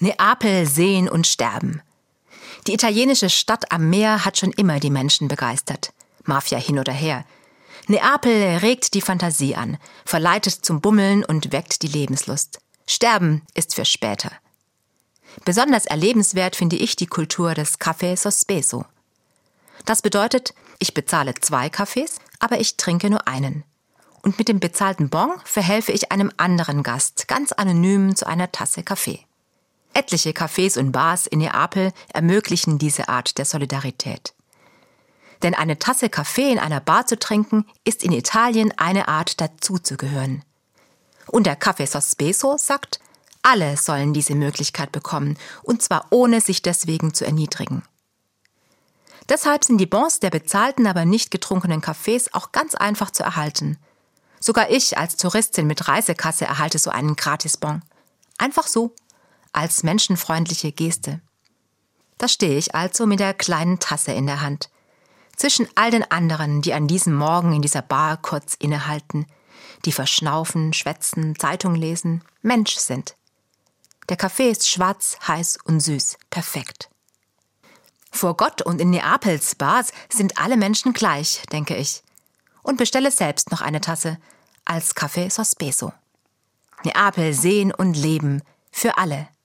Neapel sehen und sterben. Die italienische Stadt am Meer hat schon immer die Menschen begeistert. Mafia hin oder her. Neapel regt die Fantasie an, verleitet zum Bummeln und weckt die Lebenslust. Sterben ist für später. Besonders erlebenswert finde ich die Kultur des Café Sospeso. Das bedeutet, ich bezahle zwei Kaffees, aber ich trinke nur einen. Und mit dem bezahlten Bon verhelfe ich einem anderen Gast ganz anonym zu einer Tasse Kaffee. Etliche Cafés und Bars in Neapel ermöglichen diese Art der Solidarität. Denn eine Tasse Kaffee in einer Bar zu trinken, ist in Italien eine Art dazuzugehören. Und der Café Sospeso sagt, alle sollen diese Möglichkeit bekommen, und zwar ohne sich deswegen zu erniedrigen. Deshalb sind die Bons der bezahlten, aber nicht getrunkenen Kaffees auch ganz einfach zu erhalten. Sogar ich als Touristin mit Reisekasse erhalte so einen Gratisbon. Einfach so, als menschenfreundliche Geste. Da stehe ich also mit der kleinen Tasse in der Hand. Zwischen all den anderen, die an diesem Morgen in dieser Bar kurz innehalten, die verschnaufen, schwätzen, Zeitung lesen, Mensch sind. Der Kaffee ist schwarz, heiß und süß, perfekt. Vor Gott und in Neapels Bars sind alle Menschen gleich, denke ich. Und bestelle selbst noch eine Tasse als Kaffee Sospeso. Neapel sehen und leben für alle.